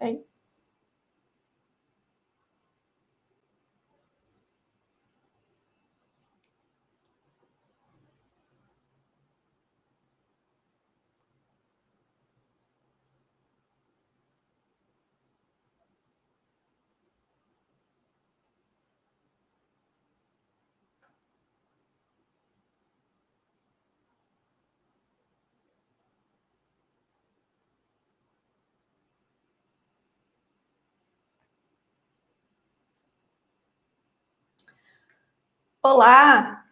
Hein? Olá!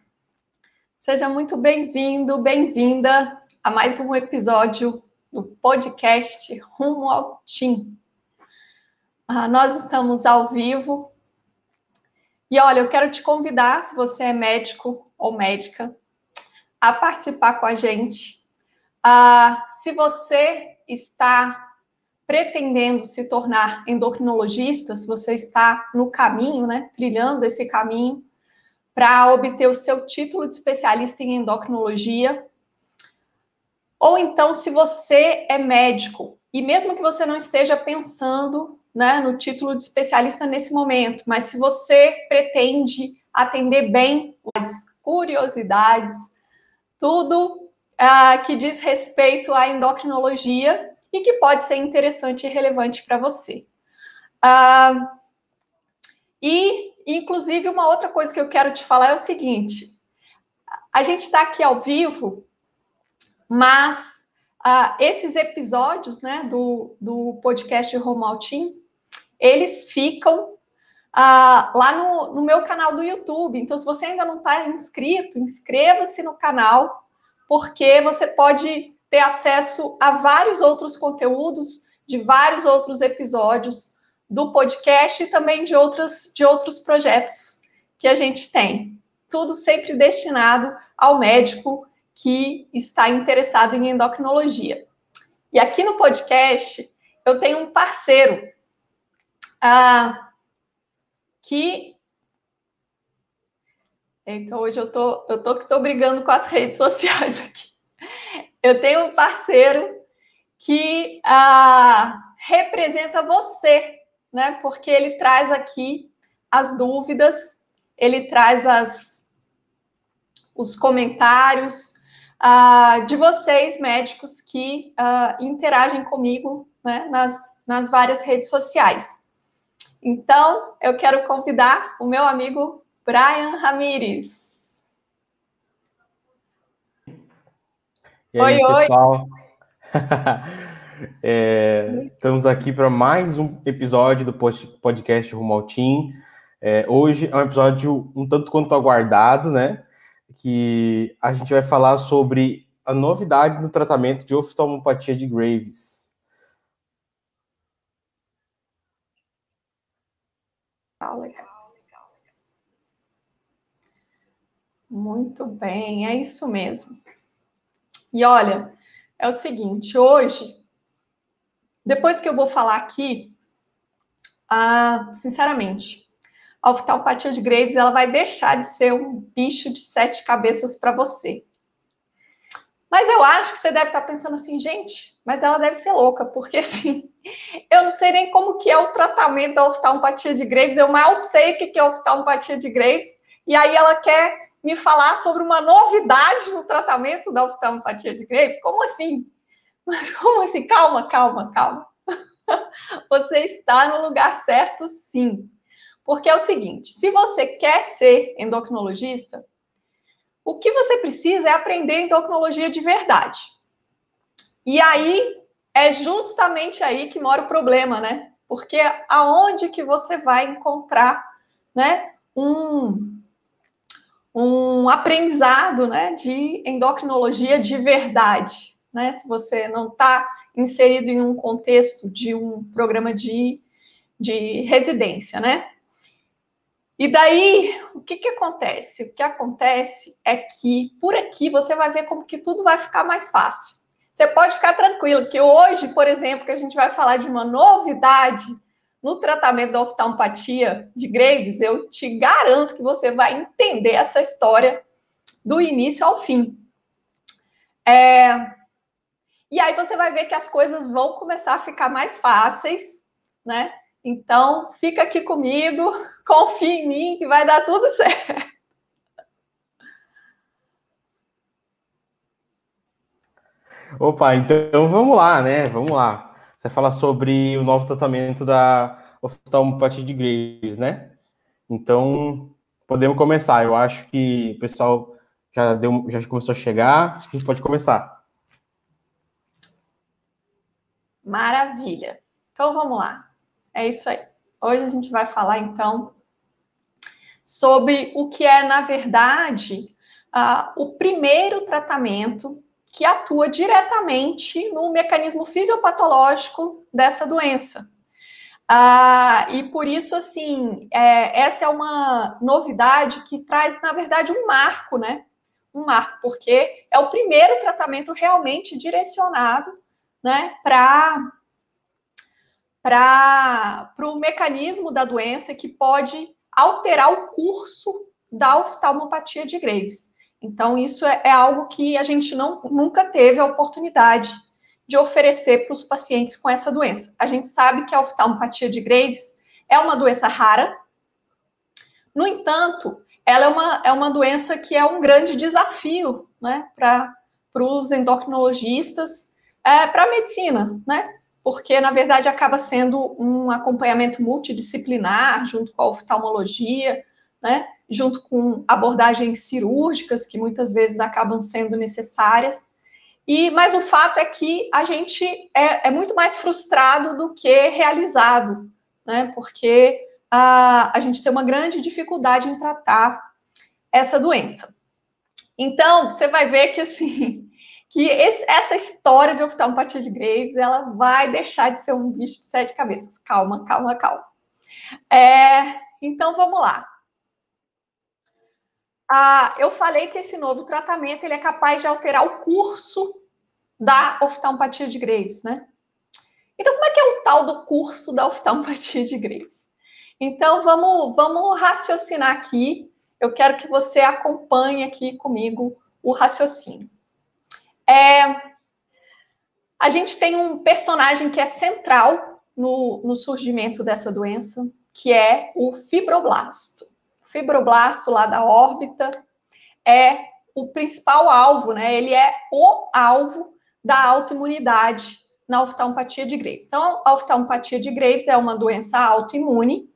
Seja muito bem-vindo, bem-vinda a mais um episódio do podcast Rumo ao Tim. Ah, nós estamos ao vivo e olha, eu quero te convidar, se você é médico ou médica, a participar com a gente. Ah, se você está pretendendo se tornar endocrinologista, se você está no caminho, né, trilhando esse caminho, para obter o seu título de especialista em endocrinologia. Ou então, se você é médico, e mesmo que você não esteja pensando né, no título de especialista nesse momento, mas se você pretende atender bem as curiosidades, tudo uh, que diz respeito à endocrinologia e que pode ser interessante e relevante para você. Uh, e inclusive, uma outra coisa que eu quero te falar é o seguinte: a gente está aqui ao vivo, mas uh, esses episódios né, do, do podcast Romaltim, eles ficam uh, lá no, no meu canal do YouTube. Então, se você ainda não está inscrito, inscreva-se no canal, porque você pode ter acesso a vários outros conteúdos de vários outros episódios do podcast e também de, outras, de outros projetos que a gente tem. Tudo sempre destinado ao médico que está interessado em endocrinologia. E aqui no podcast eu tenho um parceiro ah, que então hoje eu tô eu tô que tô brigando com as redes sociais aqui. Eu tenho um parceiro que ah, representa você né? Porque ele traz aqui as dúvidas, ele traz as, os comentários uh, de vocês, médicos, que uh, interagem comigo né, nas, nas várias redes sociais. Então, eu quero convidar o meu amigo Brian Ramires. E aí, oi, pessoal? oi! É, estamos aqui para mais um episódio do podcast Rumo ao Team. É, hoje é um episódio um tanto quanto aguardado, né? Que a gente vai falar sobre a novidade no tratamento de oftalmopatia de Graves. Muito bem, é isso mesmo. E olha, é o seguinte, hoje depois que eu vou falar aqui, ah, sinceramente, a oftalmopatia de Graves ela vai deixar de ser um bicho de sete cabeças para você. Mas eu acho que você deve estar pensando assim, gente, mas ela deve ser louca, porque assim, eu não sei nem como que é o tratamento da oftalmopatia de Graves, eu mal sei o que é oftalmopatia de Graves, e aí ela quer me falar sobre uma novidade no tratamento da oftalmopatia de Graves? Como assim? Mas como assim? Calma, calma, calma. Você está no lugar certo, sim. Porque é o seguinte: se você quer ser endocrinologista, o que você precisa é aprender endocrinologia de verdade. E aí é justamente aí que mora o problema, né? Porque aonde que você vai encontrar, né, um, um aprendizado, né, de endocrinologia de verdade? Né? Se você não está inserido em um contexto de um programa de, de residência, né? E daí, o que, que acontece? O que acontece é que por aqui você vai ver como que tudo vai ficar mais fácil. Você pode ficar tranquilo que hoje, por exemplo, que a gente vai falar de uma novidade no tratamento da oftalmopatia de Graves, eu te garanto que você vai entender essa história do início ao fim. É, e aí você vai ver que as coisas vão começar a ficar mais fáceis né? Então, fica aqui comigo, confia em mim que vai dar tudo certo. Opa, então vamos lá, né? Vamos lá. Você fala sobre o novo tratamento da oftalmopatia de Graves, né? Então, podemos começar. Eu acho que o pessoal já, deu, já começou a chegar, acho que a gente pode começar. Maravilha. Então, vamos lá. É isso aí. Hoje a gente vai falar, então, sobre o que é, na verdade, uh, o primeiro tratamento que atua diretamente no mecanismo fisiopatológico dessa doença. Ah, e por isso, assim, é, essa é uma novidade que traz, na verdade, um marco, né? Um marco, porque é o primeiro tratamento realmente direcionado, né, para para o mecanismo da doença que pode alterar o curso da oftalmopatia de Graves. Então, isso é, é algo que a gente não, nunca teve a oportunidade de oferecer para os pacientes com essa doença. A gente sabe que a oftalmopatia de Graves é uma doença rara, no entanto, ela é uma, é uma doença que é um grande desafio né, para os endocrinologistas, é, para a medicina, né? Porque, na verdade, acaba sendo um acompanhamento multidisciplinar junto com a oftalmologia, né? junto com abordagens cirúrgicas que muitas vezes acabam sendo necessárias. E mas o fato é que a gente é, é muito mais frustrado do que realizado, né? Porque a, a gente tem uma grande dificuldade em tratar essa doença. Então, você vai ver que assim, que esse, essa história de oftalmopatia de Graves, ela vai deixar de ser um bicho de sete cabeças. Calma, calma, calma. É, então, vamos lá. Ah, eu falei que esse novo tratamento ele é capaz de alterar o curso da oftalmopatia de Graves, né? Então, como é que é o tal do curso da oftalmopatia de Graves? Então, vamos, vamos raciocinar aqui. Eu quero que você acompanhe aqui comigo o raciocínio. É, a gente tem um personagem que é central no, no surgimento dessa doença, que é o fibroblasto fibroblasto lá da órbita é o principal alvo, né? Ele é o alvo da autoimunidade na oftalmopatia de Graves. Então, a oftalmopatia de Graves é uma doença autoimune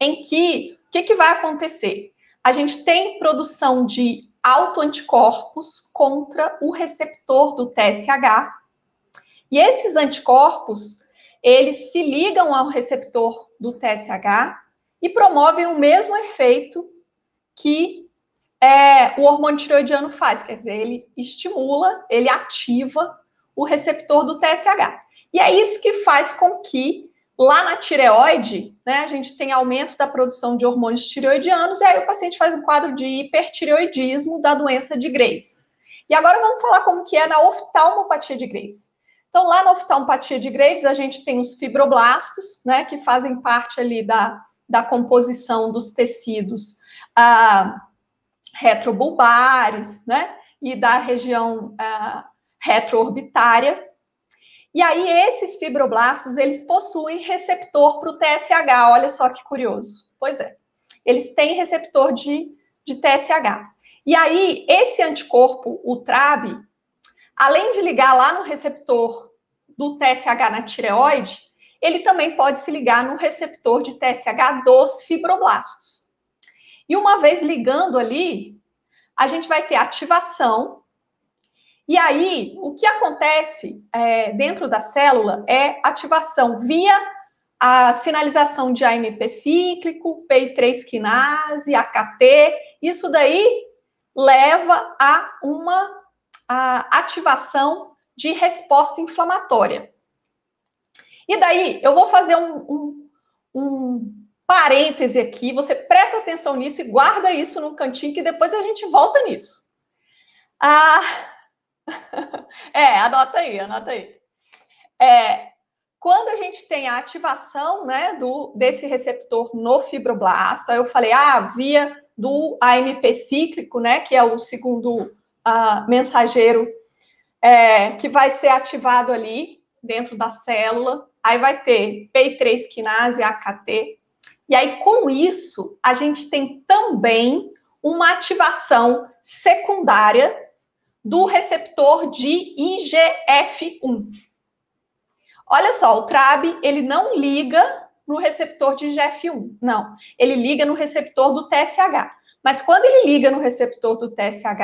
em que o que, que vai acontecer? A gente tem produção de autoanticorpos contra o receptor do TSH. E esses anticorpos, eles se ligam ao receptor do TSH e promovem o mesmo efeito que é, o hormônio tireoidiano faz, quer dizer, ele estimula, ele ativa o receptor do TSH. E é isso que faz com que lá na tireoide, né, a gente tem aumento da produção de hormônios tireoidianos, e aí o paciente faz um quadro de hipertireoidismo da doença de Graves. E agora vamos falar como que é na oftalmopatia de Graves. Então, lá na oftalmopatia de Graves, a gente tem os fibroblastos, né, que fazem parte ali da da composição dos tecidos ah, retrobulbares, né? E da região ah, retroorbitária. E aí, esses fibroblastos, eles possuem receptor para o TSH. Olha só que curioso. Pois é, eles têm receptor de, de TSH. E aí, esse anticorpo, o TRAB, além de ligar lá no receptor do TSH na tireoide, ele também pode se ligar no receptor de TSH dos fibroblastos. E uma vez ligando ali, a gente vai ter ativação. E aí, o que acontece é, dentro da célula é ativação via a sinalização de AMP cíclico, PI3 quinase, AKT. Isso daí leva a uma a ativação de resposta inflamatória. E daí, eu vou fazer um, um, um parêntese aqui, você presta atenção nisso e guarda isso no cantinho, que depois a gente volta nisso. Ah, é, anota aí, anota aí. É, quando a gente tem a ativação né, do, desse receptor no fibroblasto, aí eu falei, ah, via do AMP cíclico, né, que é o segundo uh, mensageiro é, que vai ser ativado ali dentro da célula, aí vai ter PI3 quinase, AKT, e aí com isso a gente tem também uma ativação secundária do receptor de IGF-1. Olha só, o TRAB, ele não liga no receptor de IGF-1, não. Ele liga no receptor do TSH. Mas quando ele liga no receptor do TSH,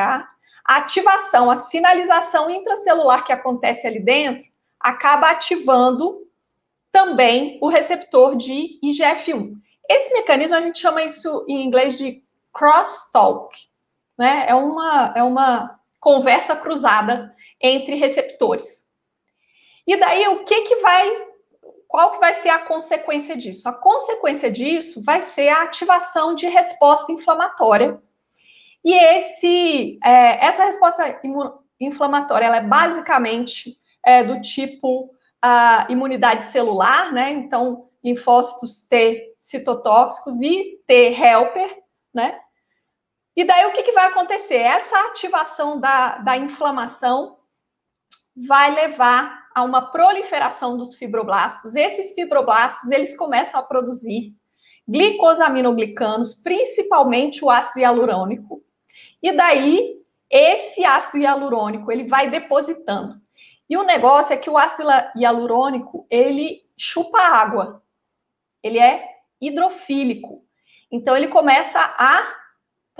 a ativação, a sinalização intracelular que acontece ali dentro, acaba ativando também o receptor de IGF-1. Esse mecanismo a gente chama isso em inglês de crosstalk, né? É uma, é uma conversa cruzada entre receptores. E daí o que que vai qual que vai ser a consequência disso? A consequência disso vai ser a ativação de resposta inflamatória. E esse, é, essa resposta inflamatória ela é basicamente é, do tipo a imunidade celular, né? Então, linfócitos T citotóxicos e T helper, né? E daí o que, que vai acontecer? Essa ativação da, da inflamação vai levar a uma proliferação dos fibroblastos. Esses fibroblastos, eles começam a produzir glicosaminoglicanos, principalmente o ácido hialurônico. E daí, esse ácido hialurônico, ele vai depositando. E o negócio é que o ácido hialurônico, ele chupa água. Ele é hidrofílico. Então, ele começa a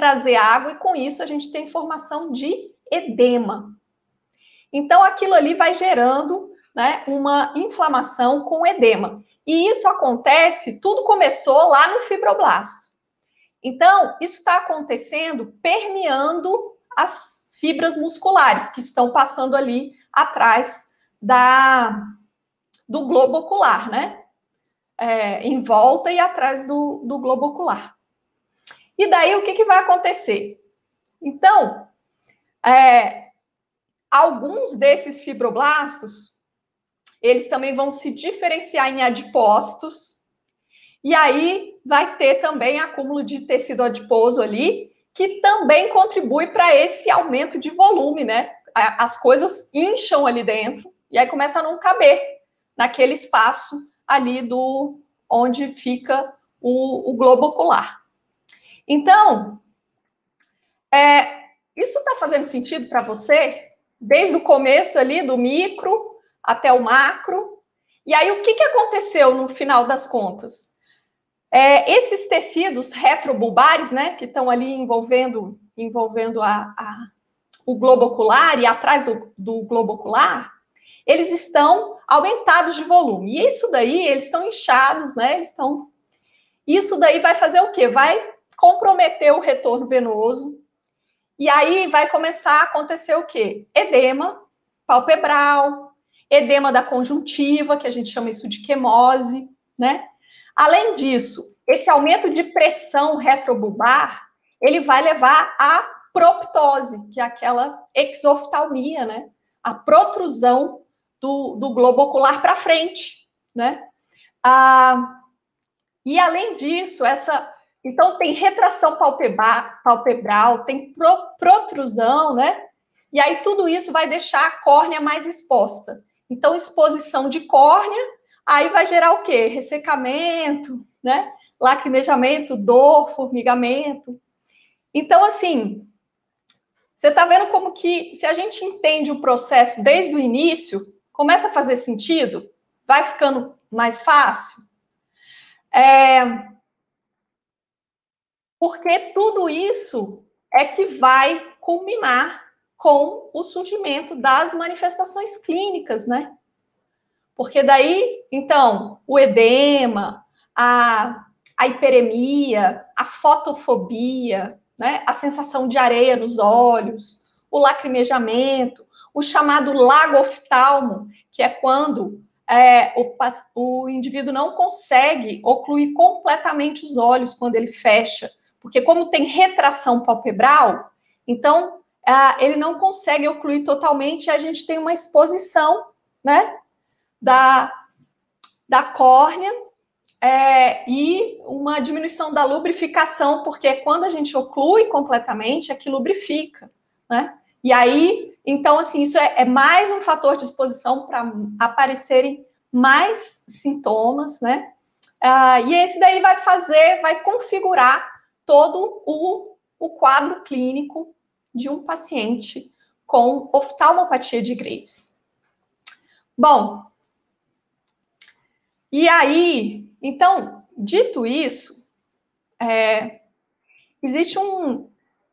trazer água e com isso a gente tem formação de edema. Então, aquilo ali vai gerando né, uma inflamação com edema. E isso acontece, tudo começou lá no fibroblasto. Então, isso está acontecendo permeando as fibras musculares que estão passando ali atrás da, do globo ocular, né? É, em volta e atrás do, do globo ocular. E daí o que, que vai acontecer? Então, é, Alguns desses fibroblastos, eles também vão se diferenciar em adipócitos, e aí vai ter também acúmulo de tecido adiposo ali, que também contribui para esse aumento de volume, né? As coisas incham ali dentro e aí começa a não caber naquele espaço ali do onde fica o, o globo ocular. Então, é, isso está fazendo sentido para você? desde o começo ali, do micro até o macro. E aí, o que, que aconteceu no final das contas? É, esses tecidos retrobulbares, né, que estão ali envolvendo, envolvendo a, a, o globo ocular e atrás do, do globo ocular, eles estão aumentados de volume. E isso daí, eles estão inchados, né? Eles estão. Isso daí vai fazer o quê? Vai comprometer o retorno venoso, e aí vai começar a acontecer o quê? Edema palpebral, edema da conjuntiva, que a gente chama isso de quemose, né? Além disso, esse aumento de pressão retrobulbar, ele vai levar à proptose, que é aquela exoftalmia, né? A protrusão do, do globo ocular para frente, né? Ah, e além disso, essa então, tem retração palpebral, tem pro, protrusão, né? E aí, tudo isso vai deixar a córnea mais exposta. Então, exposição de córnea, aí vai gerar o quê? Ressecamento, né? Lacrimejamento, dor, formigamento. Então, assim, você está vendo como que, se a gente entende o processo desde o início, começa a fazer sentido? Vai ficando mais fácil? É, porque tudo isso é que vai culminar com o surgimento das manifestações clínicas, né? Porque daí, então, o edema, a, a hiperemia, a fotofobia, né? a sensação de areia nos olhos, o lacrimejamento, o chamado lagoftalmo, que é quando é, o, o indivíduo não consegue ocluir completamente os olhos quando ele fecha, porque como tem retração palpebral, então ele não consegue ocluir totalmente e a gente tem uma exposição, né, da, da córnea é, e uma diminuição da lubrificação, porque quando a gente oclui completamente, é que lubrifica, né? E aí, então, assim, isso é, é mais um fator de exposição para aparecerem mais sintomas, né? Ah, e esse daí vai fazer, vai configurar todo o, o quadro clínico de um paciente com oftalmopatia de Graves. Bom, e aí, então, dito isso, é, existe um,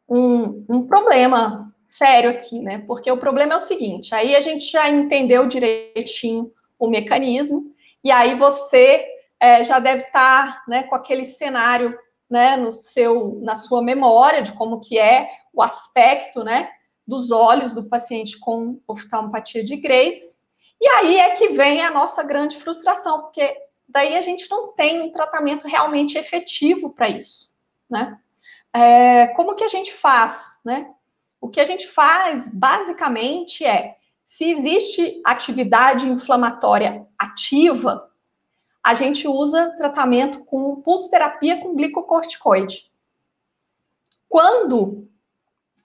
um, um problema sério aqui, né? Porque o problema é o seguinte: aí a gente já entendeu direitinho o mecanismo, e aí você é, já deve estar né, com aquele cenário né, no seu, na sua memória de como que é o aspecto né, dos olhos do paciente com oftalmopatia de Graves. E aí é que vem a nossa grande frustração, porque daí a gente não tem um tratamento realmente efetivo para isso, né? É, como que a gente faz, né? O que a gente faz, basicamente, é se existe atividade inflamatória ativa, a gente usa tratamento com pulsoterapia com glicocorticoide. Quando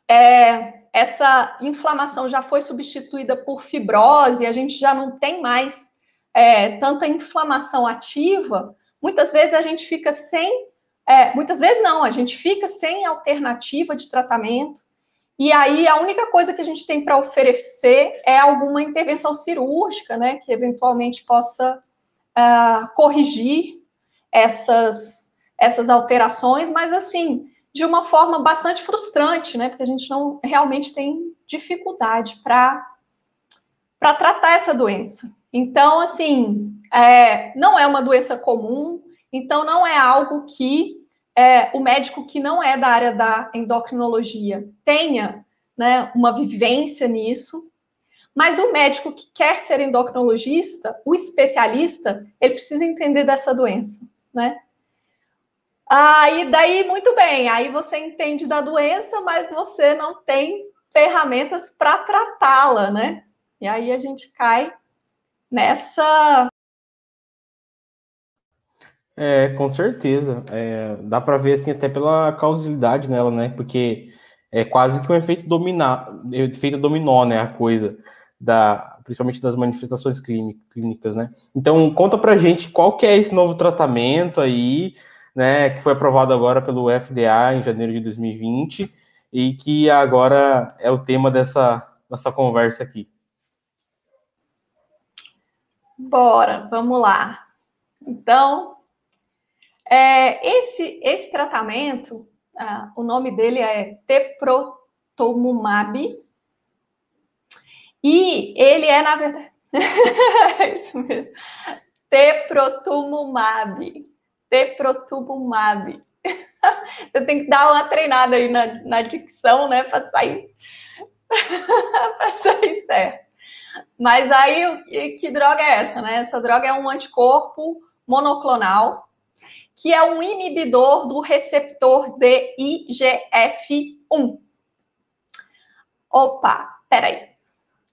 é, essa inflamação já foi substituída por fibrose, a gente já não tem mais é, tanta inflamação ativa, muitas vezes a gente fica sem, é, muitas vezes não, a gente fica sem alternativa de tratamento, e aí a única coisa que a gente tem para oferecer é alguma intervenção cirúrgica, né, que eventualmente possa uh, corrigir essas, essas alterações, mas assim, de uma forma bastante frustrante, né? Porque a gente não realmente tem dificuldade para para tratar essa doença. Então, assim, é, não é uma doença comum, então não é algo que é, o médico que não é da área da endocrinologia tenha né, uma vivência nisso, mas o médico que quer ser endocrinologista, o especialista, ele precisa entender dessa doença, né? Aí, daí, muito bem, aí você entende da doença, mas você não tem ferramentas para tratá-la, né? E aí a gente cai nessa. É, com certeza. É, dá para ver assim até pela causalidade nela, né? Porque é quase que um efeito dominar, efeito dominó, né? A coisa da, principalmente das manifestações clínicas, né? Então, conta pra gente qual que é esse novo tratamento aí, né, que foi aprovado agora pelo FDA em janeiro de 2020 e que agora é o tema dessa nossa conversa aqui. Bora, vamos lá. Então, é, esse, esse tratamento, ah, o nome dele é teprotumumab, e ele é, na verdade. é isso mesmo. Teprotumumab. Teprotumumab. Você tem que dar uma treinada aí na, na dicção, né? Para sair. para sair certo. Mas aí, que droga é essa, né? Essa droga é um anticorpo monoclonal, que é um inibidor do receptor de IGF-1. Opa, peraí.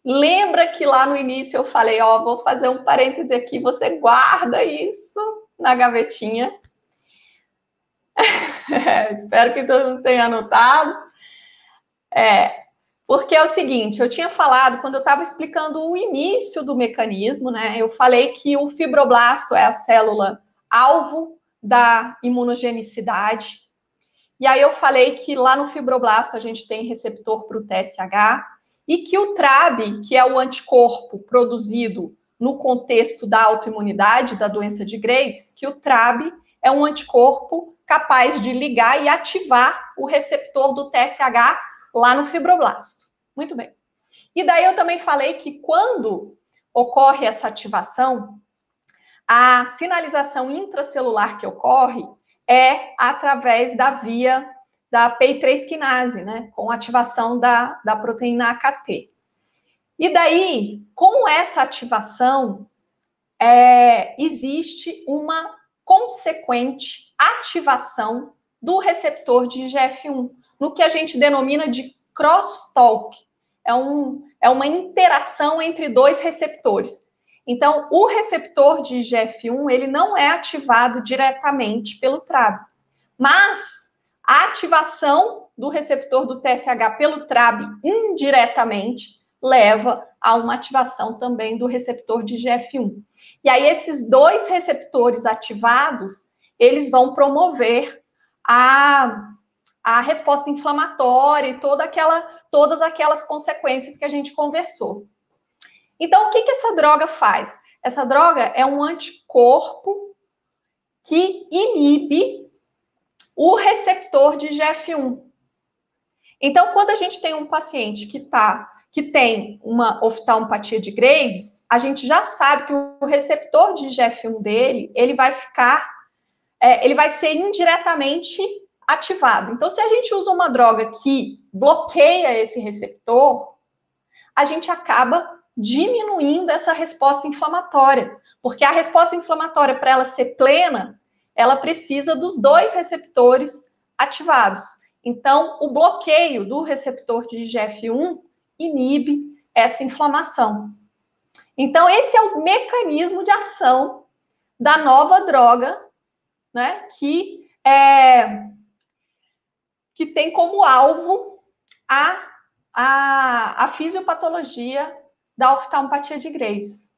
Lembra que lá no início eu falei, ó, vou fazer um parêntese aqui, você guarda isso na gavetinha. espero que todo mundo tenha anotado. É, porque é o seguinte, eu tinha falado, quando eu estava explicando o início do mecanismo, né? Eu falei que o fibroblasto é a célula alvo da imunogenicidade. E aí eu falei que lá no fibroblasto a gente tem receptor para o TSH, e que o TRAB, que é o anticorpo produzido no contexto da autoimunidade da doença de Graves, que o TRAB é um anticorpo capaz de ligar e ativar o receptor do TSH lá no fibroblasto. Muito bem. E daí eu também falei que quando ocorre essa ativação, a sinalização intracelular que ocorre é através da via da PI3 quinase, né, com ativação da, da proteína AKT. E daí, com essa ativação, é, existe uma consequente ativação do receptor de IGF-1, no que a gente denomina de crosstalk. É, um, é uma interação entre dois receptores. Então, o receptor de IGF-1, ele não é ativado diretamente pelo TRAB, mas a ativação do receptor do TSH pelo TRAB indiretamente leva a uma ativação também do receptor de GF1. E aí esses dois receptores ativados, eles vão promover a, a resposta inflamatória e toda aquela, todas aquelas consequências que a gente conversou. Então, o que, que essa droga faz? Essa droga é um anticorpo que inibe o receptor de GF1. Então, quando a gente tem um paciente que tá, que tem uma oftalmopatia de Graves, a gente já sabe que o receptor de GF1 dele, ele vai ficar, é, ele vai ser indiretamente ativado. Então, se a gente usa uma droga que bloqueia esse receptor, a gente acaba diminuindo essa resposta inflamatória, porque a resposta inflamatória, para ela ser plena, ela precisa dos dois receptores ativados. Então, o bloqueio do receptor de IGF-1 inibe essa inflamação. Então, esse é o mecanismo de ação da nova droga, né, que é que tem como alvo a, a, a fisiopatologia da oftalmopatia de Graves.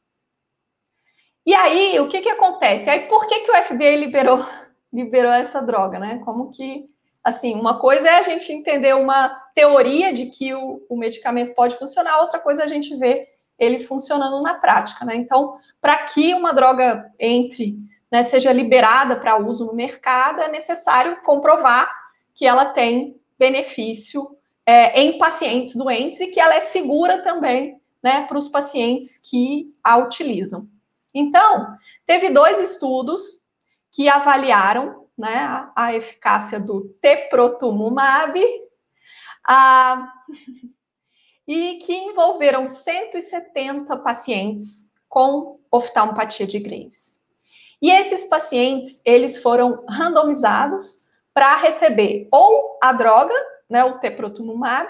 E aí, o que que acontece? Aí, por que que o FDA liberou, liberou essa droga, né? Como que, assim, uma coisa é a gente entender uma teoria de que o, o medicamento pode funcionar, outra coisa é a gente ver ele funcionando na prática, né? Então, para que uma droga entre, né, seja liberada para uso no mercado, é necessário comprovar que ela tem benefício é, em pacientes doentes e que ela é segura também né, para os pacientes que a utilizam. Então, teve dois estudos que avaliaram né, a, a eficácia do teprotumumab a, e que envolveram 170 pacientes com oftalmopatia de Graves. E esses pacientes, eles foram randomizados para receber ou a droga, né, o teprotumumab,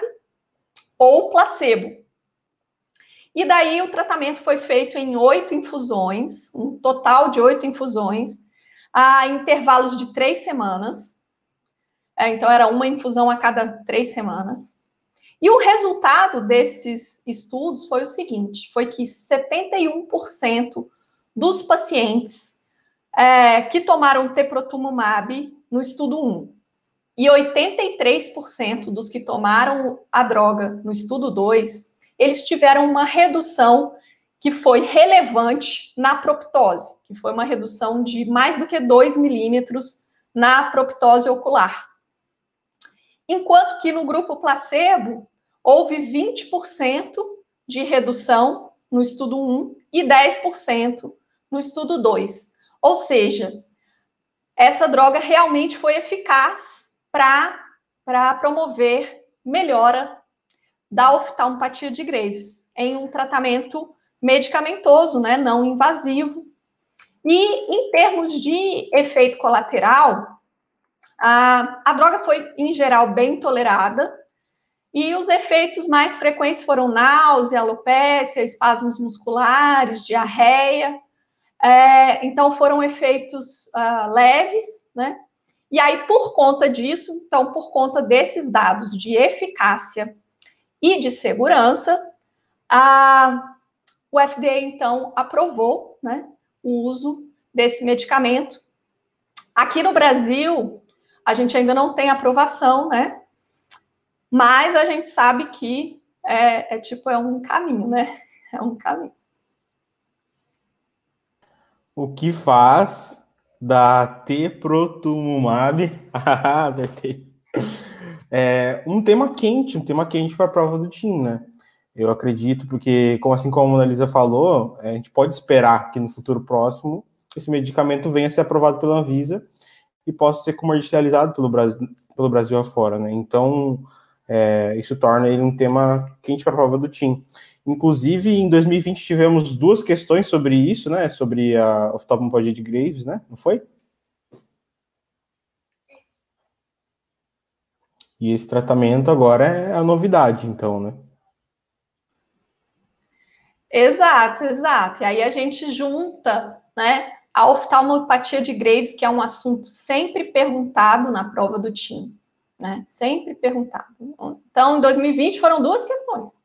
ou placebo, e daí o tratamento foi feito em oito infusões, um total de oito infusões, a intervalos de três semanas. É, então, era uma infusão a cada três semanas. E o resultado desses estudos foi o seguinte: foi que 71% dos pacientes é, que tomaram teprotumumab no estudo 1 e 83% dos que tomaram a droga no estudo 2 eles tiveram uma redução que foi relevante na proptose, que foi uma redução de mais do que 2 milímetros na proptose ocular. Enquanto que no grupo placebo, houve 20% de redução no estudo 1 e 10% no estudo 2. Ou seja, essa droga realmente foi eficaz para promover melhora da oftalmopatia de Graves, em um tratamento medicamentoso, né, não invasivo. E em termos de efeito colateral, a, a droga foi, em geral, bem tolerada, e os efeitos mais frequentes foram náusea, alopecia, espasmos musculares, diarreia. É, então, foram efeitos uh, leves, né? E aí, por conta disso, então, por conta desses dados de eficácia e de segurança, a, o FDA, então, aprovou né, o uso desse medicamento. Aqui no Brasil, a gente ainda não tem aprovação, né? Mas a gente sabe que é, é tipo, é um caminho, né? É um caminho. O que faz da teprotumumab, acertei, é um tema quente, um tema quente para a prova do TIM, né? Eu acredito, porque, como assim como a Analisa falou, a gente pode esperar que no futuro próximo esse medicamento venha a ser aprovado pela Anvisa e possa ser comercializado pelo Brasil, pelo Brasil afora, né? Então, é, isso torna ele um tema quente para a prova do TIM. Inclusive, em 2020 tivemos duas questões sobre isso, né? Sobre a oftalmopatia de Graves, né? Não foi? E esse tratamento agora é a novidade, então, né? Exato, exato. E aí a gente junta, né, a oftalmopatia de Graves, que é um assunto sempre perguntado na prova do TIM. né? Sempre perguntado. Então, em 2020 foram duas questões.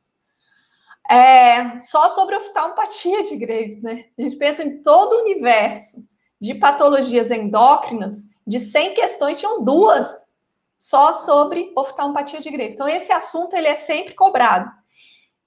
É, só sobre oftalmopatia de Graves, né? A gente pensa em todo o universo de patologias endócrinas, de 100 questões, tinham duas só sobre oftalmopatia de Graves. Então, esse assunto ele é sempre cobrado.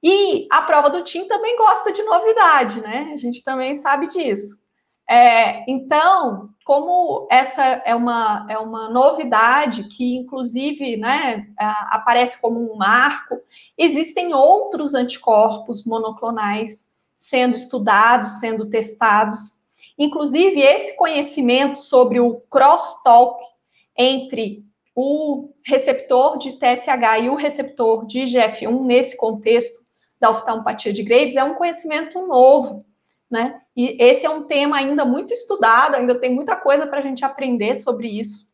E a prova do TIM também gosta de novidade, né? A gente também sabe disso. É, então, como essa é uma, é uma novidade que, inclusive, né, aparece como um marco, existem outros anticorpos monoclonais sendo estudados, sendo testados. Inclusive, esse conhecimento sobre o crosstalk entre o receptor de TSH e o receptor de IGF-1 nesse contexto da oftalmopatia de Graves é um conhecimento novo né? E esse é um tema ainda muito estudado, ainda tem muita coisa para a gente aprender sobre isso.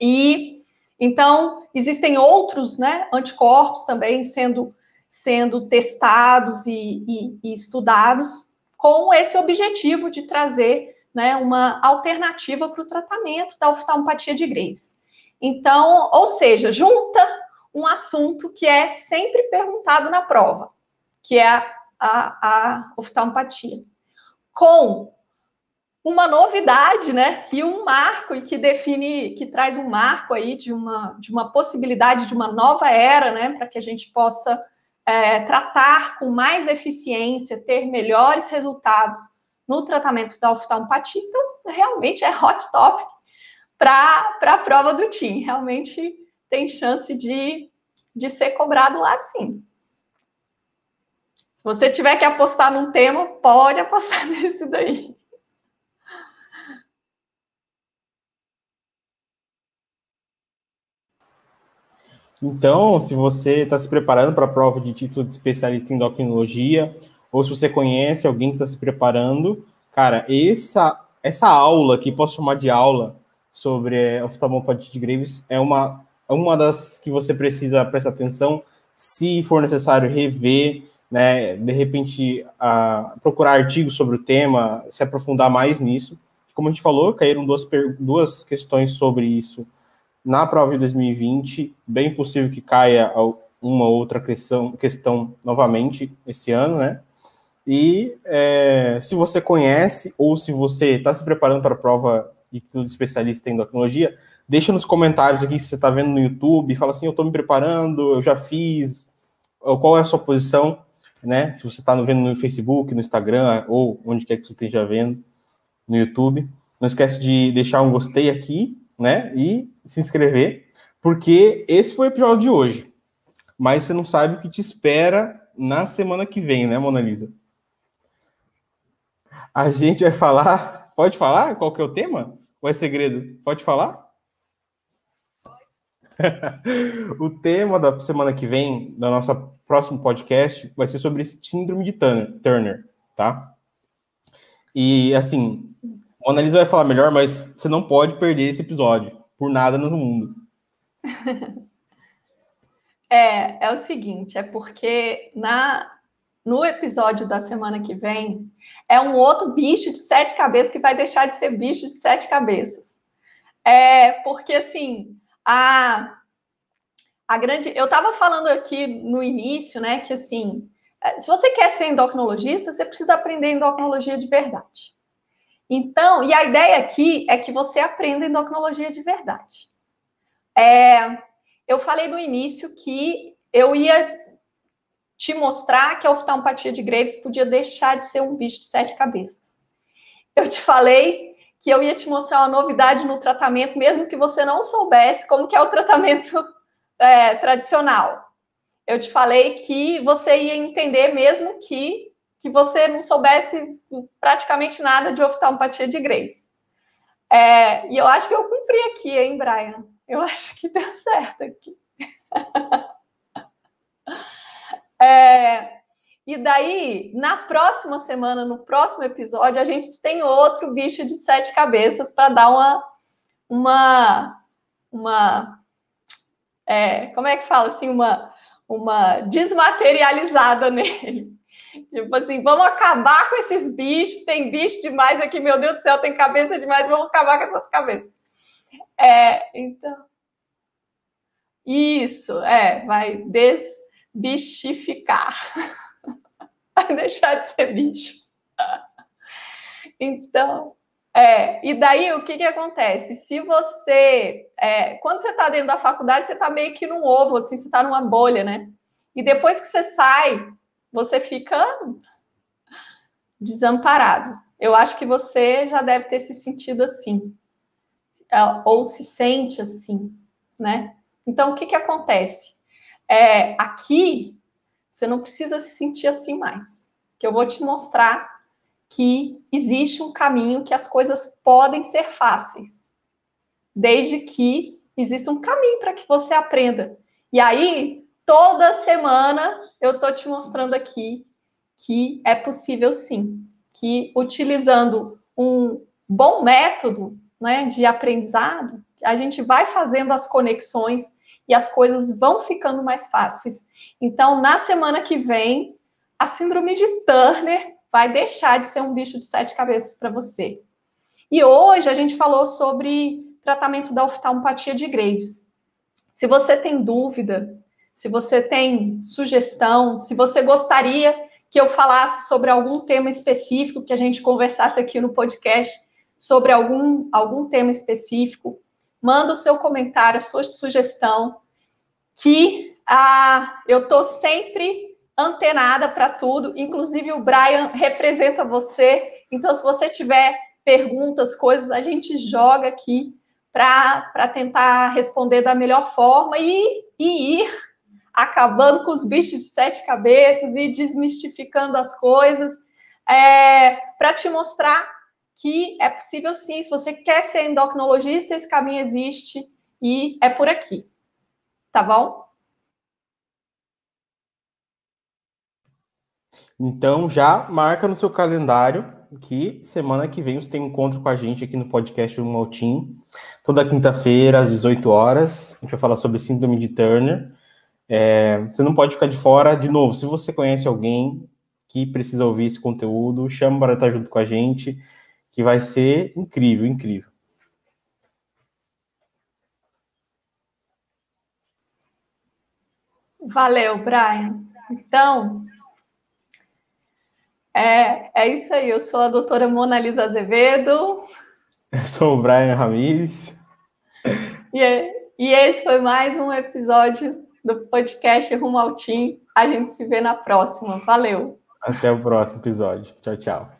E então existem outros, né, anticorpos também sendo sendo testados e, e, e estudados com esse objetivo de trazer né, uma alternativa para o tratamento da oftalmopatia de Graves. Então, ou seja, junta um assunto que é sempre perguntado na prova, que é a a, a oftalmopatia, com uma novidade, né? E um marco e que define, que traz um marco aí de uma, de uma possibilidade de uma nova era, né? Para que a gente possa é, tratar com mais eficiência, ter melhores resultados no tratamento da oftalmopatia. Então, realmente é hot topic para a prova do TIM. Realmente tem chance de, de ser cobrado lá sim. Se você tiver que apostar num tema, pode apostar nesse daí. Então, se você está se preparando para a prova de título de especialista em endocrinologia, ou se você conhece alguém que está se preparando, cara, essa, essa aula que posso chamar de aula sobre oftalmopatia de Graves é uma, é uma das que você precisa prestar atenção, se for necessário rever, né, de repente, a, procurar artigos sobre o tema, se aprofundar mais nisso. Como a gente falou, caíram duas, duas questões sobre isso na prova de 2020, bem possível que caia uma outra questão, questão novamente esse ano, né? E é, se você conhece ou se você está se preparando para a prova de tudo especialista em endocrinologia, deixa nos comentários aqui se você está vendo no YouTube, fala assim, eu estou me preparando, eu já fiz, qual é a sua posição, né? Se você está vendo no Facebook, no Instagram ou onde quer que você esteja vendo, no YouTube, não esquece de deixar um gostei aqui, né? E se inscrever, porque esse foi o episódio de hoje. Mas você não sabe o que te espera na semana que vem, né, Mona Lisa? A gente vai falar. Pode falar qual que é o tema? Ou é segredo? Pode falar? o tema da semana que vem, da nossa próximo podcast, vai ser sobre síndrome de Turner, tá? E assim, a Annalisa vai falar melhor, mas você não pode perder esse episódio, por nada no mundo. É, é o seguinte, é porque na no episódio da semana que vem é um outro bicho de sete cabeças que vai deixar de ser bicho de sete cabeças. É porque assim, a, a grande. Eu estava falando aqui no início, né, que assim, é, se você quer ser endocrinologista, você precisa aprender endocrinologia de verdade. Então, e a ideia aqui é que você aprenda endocrinologia de verdade. É, eu falei no início que eu ia te mostrar que a oftalmopatia de Graves podia deixar de ser um bicho de sete cabeças. Eu te falei que eu ia te mostrar uma novidade no tratamento, mesmo que você não soubesse como que é o tratamento é, tradicional. Eu te falei que você ia entender mesmo que, que você não soubesse praticamente nada de oftalmopatia de Graves. É, e eu acho que eu cumpri aqui, hein, Brian? Eu acho que deu certo aqui. é, e daí, na próxima semana, no próximo episódio, a gente tem outro bicho de sete cabeças para dar uma. uma, uma é, como é que fala assim? Uma, uma desmaterializada nele. Tipo assim, vamos acabar com esses bichos. Tem bicho demais aqui, meu Deus do céu, tem cabeça demais, vamos acabar com essas cabeças. É, então. Isso, é, vai desbichificar. vai deixar de ser bicho. Então, é, e daí o que, que acontece? Se você, é, quando você está dentro da faculdade, você está meio que num ovo, assim, você está numa bolha, né? E depois que você sai, você fica desamparado. Eu acho que você já deve ter se sentido assim, é, ou se sente assim, né? Então, o que, que acontece? É, aqui, você não precisa se sentir assim mais, que eu vou te mostrar que existe um caminho que as coisas podem ser fáceis, desde que exista um caminho para que você aprenda. E aí, toda semana, eu estou te mostrando aqui que é possível sim, que utilizando um bom método né, de aprendizado, a gente vai fazendo as conexões e as coisas vão ficando mais fáceis. Então, na semana que vem, a síndrome de Turner vai deixar de ser um bicho de sete cabeças para você. E hoje a gente falou sobre tratamento da oftalmopatia de Graves. Se você tem dúvida, se você tem sugestão, se você gostaria que eu falasse sobre algum tema específico, que a gente conversasse aqui no podcast sobre algum, algum tema específico, manda o seu comentário, sua sugestão, que ah, eu estou sempre antenada para tudo, inclusive o Brian representa você. Então, se você tiver perguntas, coisas, a gente joga aqui para tentar responder da melhor forma e, e ir acabando com os bichos de sete cabeças e desmistificando as coisas, é, para te mostrar que é possível sim. Se você quer ser endocrinologista, esse caminho existe e é por aqui. Tá bom? Então já marca no seu calendário que semana que vem você tem um encontro com a gente aqui no podcast do Maltim. Toda quinta-feira, às 18 horas. A gente vai falar sobre síndrome de Turner. É, você não pode ficar de fora. De novo, se você conhece alguém que precisa ouvir esse conteúdo, chama para estar junto com a gente, que vai ser incrível, incrível. Valeu, Brian. Então, é, é isso aí. Eu sou a doutora Mona Lisa Azevedo. Eu sou o Brian Ramiz. E, e esse foi mais um episódio do podcast Rumo ao Team. A gente se vê na próxima. Valeu. Até o próximo episódio. Tchau, tchau.